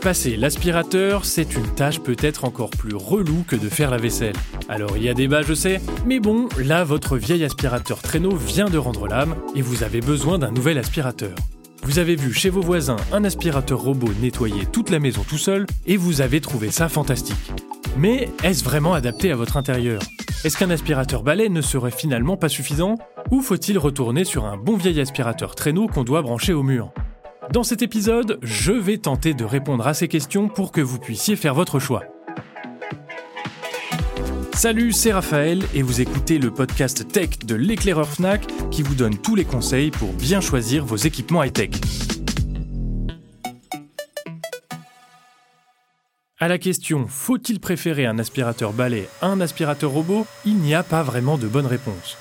Passer l'aspirateur, c'est une tâche peut-être encore plus relou que de faire la vaisselle. Alors il y a débat, je sais, mais bon, là votre vieil aspirateur traîneau vient de rendre l'âme et vous avez besoin d'un nouvel aspirateur. Vous avez vu chez vos voisins un aspirateur robot nettoyer toute la maison tout seul et vous avez trouvé ça fantastique. Mais est-ce vraiment adapté à votre intérieur? Est-ce qu'un aspirateur balai ne serait finalement pas suffisant? Ou faut-il retourner sur un bon vieil aspirateur traîneau qu'on doit brancher au mur? Dans cet épisode, je vais tenter de répondre à ces questions pour que vous puissiez faire votre choix. Salut, c'est Raphaël et vous écoutez le podcast tech de l'éclaireur Fnac qui vous donne tous les conseils pour bien choisir vos équipements high-tech. À la question faut-il préférer un aspirateur balai à un aspirateur robot? Il n'y a pas vraiment de bonne réponse.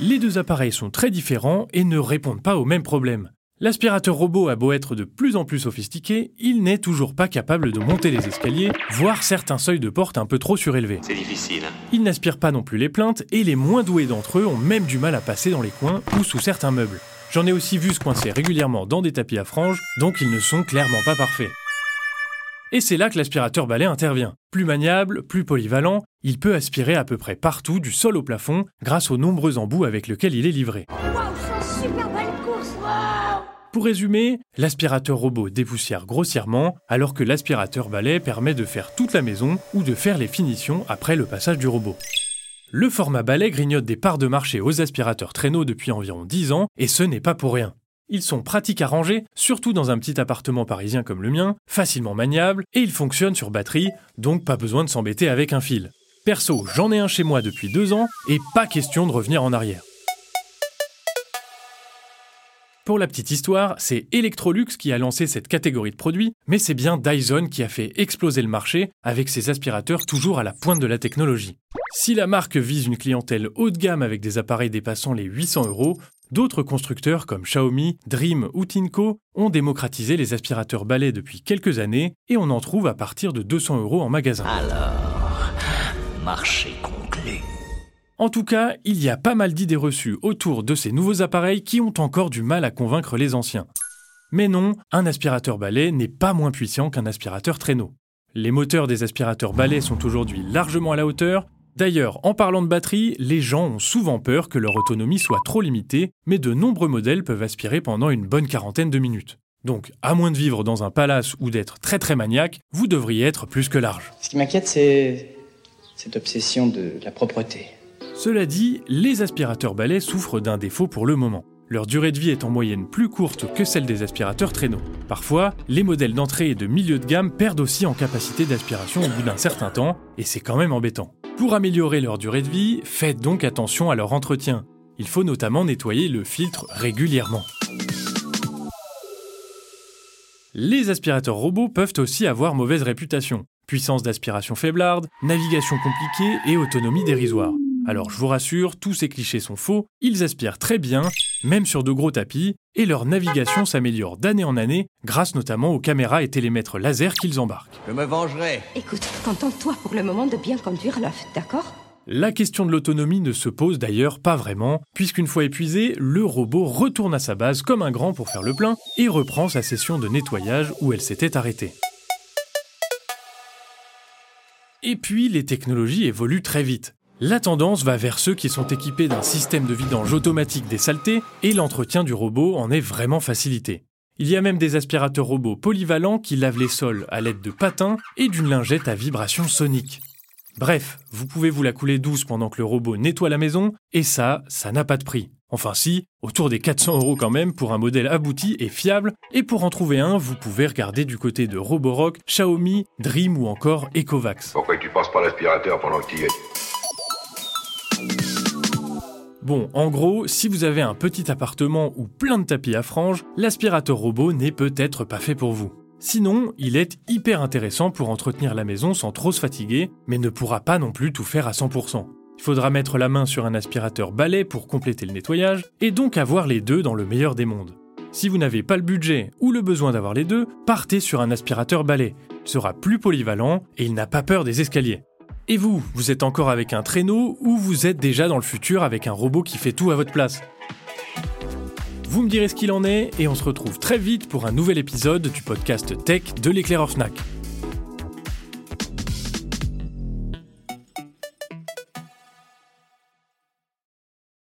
Les deux appareils sont très différents et ne répondent pas aux mêmes problèmes. L'aspirateur robot a beau être de plus en plus sophistiqué, il n'est toujours pas capable de monter les escaliers, voire certains seuils de porte un peu trop surélevés. C'est difficile. Hein il n'aspire pas non plus les plaintes, et les moins doués d'entre eux ont même du mal à passer dans les coins ou sous certains meubles. J'en ai aussi vu se coincer régulièrement dans des tapis à franges, donc ils ne sont clairement pas parfaits. Et c'est là que l'aspirateur balai intervient. Plus maniable, plus polyvalent, il peut aspirer à peu près partout du sol au plafond grâce aux nombreux embouts avec lesquels il est livré. Pour résumer, l'aspirateur robot dépoussière grossièrement, alors que l'aspirateur balai permet de faire toute la maison ou de faire les finitions après le passage du robot. Le format balai grignote des parts de marché aux aspirateurs traîneaux depuis environ 10 ans, et ce n'est pas pour rien. Ils sont pratiques à ranger, surtout dans un petit appartement parisien comme le mien, facilement maniables, et ils fonctionnent sur batterie, donc pas besoin de s'embêter avec un fil. Perso, j'en ai un chez moi depuis deux ans, et pas question de revenir en arrière. Pour la petite histoire, c'est Electrolux qui a lancé cette catégorie de produits, mais c'est bien Dyson qui a fait exploser le marché avec ses aspirateurs toujours à la pointe de la technologie. Si la marque vise une clientèle haut de gamme avec des appareils dépassant les 800 euros, d'autres constructeurs comme Xiaomi, Dream ou Tinko ont démocratisé les aspirateurs balais depuis quelques années et on en trouve à partir de 200 euros en magasin. Alors, marché conclu. En tout cas, il y a pas mal d'idées reçues autour de ces nouveaux appareils qui ont encore du mal à convaincre les anciens. Mais non, un aspirateur balai n'est pas moins puissant qu'un aspirateur traîneau. Les moteurs des aspirateurs balais sont aujourd'hui largement à la hauteur. D'ailleurs, en parlant de batterie, les gens ont souvent peur que leur autonomie soit trop limitée, mais de nombreux modèles peuvent aspirer pendant une bonne quarantaine de minutes. Donc, à moins de vivre dans un palace ou d'être très très maniaque, vous devriez être plus que large. Ce qui m'inquiète, c'est cette obsession de la propreté. Cela dit, les aspirateurs balais souffrent d'un défaut pour le moment. Leur durée de vie est en moyenne plus courte que celle des aspirateurs traîneaux. Parfois, les modèles d'entrée et de milieu de gamme perdent aussi en capacité d'aspiration au bout d'un certain temps, et c'est quand même embêtant. Pour améliorer leur durée de vie, faites donc attention à leur entretien. Il faut notamment nettoyer le filtre régulièrement. Les aspirateurs robots peuvent aussi avoir mauvaise réputation. Puissance d'aspiration faiblarde, navigation compliquée et autonomie dérisoire. Alors je vous rassure, tous ces clichés sont faux, ils aspirent très bien, même sur de gros tapis, et leur navigation s'améliore d'année en année, grâce notamment aux caméras et télémètres laser qu'ils embarquent. Je me vengerai. Écoute, contente-toi pour le moment de bien conduire l'œuf, d'accord? La question de l'autonomie ne se pose d'ailleurs pas vraiment, puisqu'une fois épuisé, le robot retourne à sa base comme un grand pour faire le plein et reprend sa session de nettoyage où elle s'était arrêtée. Et puis les technologies évoluent très vite. La tendance va vers ceux qui sont équipés d'un système de vidange automatique des saletés et l'entretien du robot en est vraiment facilité. Il y a même des aspirateurs robots polyvalents qui lavent les sols à l'aide de patins et d'une lingette à vibration sonique. Bref, vous pouvez vous la couler douce pendant que le robot nettoie la maison, et ça, ça n'a pas de prix. Enfin si, autour des 400 euros quand même pour un modèle abouti et fiable, et pour en trouver un, vous pouvez regarder du côté de Roborock, Xiaomi, Dream ou encore Ecovax. Pourquoi tu pas l'aspirateur pendant que tu y Bon, en gros, si vous avez un petit appartement ou plein de tapis à franges, l'aspirateur robot n'est peut-être pas fait pour vous. Sinon, il est hyper intéressant pour entretenir la maison sans trop se fatiguer, mais ne pourra pas non plus tout faire à 100%. Il faudra mettre la main sur un aspirateur balai pour compléter le nettoyage, et donc avoir les deux dans le meilleur des mondes. Si vous n'avez pas le budget ou le besoin d'avoir les deux, partez sur un aspirateur balai. Il sera plus polyvalent et il n'a pas peur des escaliers. Et vous, vous êtes encore avec un traîneau ou vous êtes déjà dans le futur avec un robot qui fait tout à votre place? Vous me direz ce qu'il en est et on se retrouve très vite pour un nouvel épisode du podcast Tech de l'éclaireur Fnac.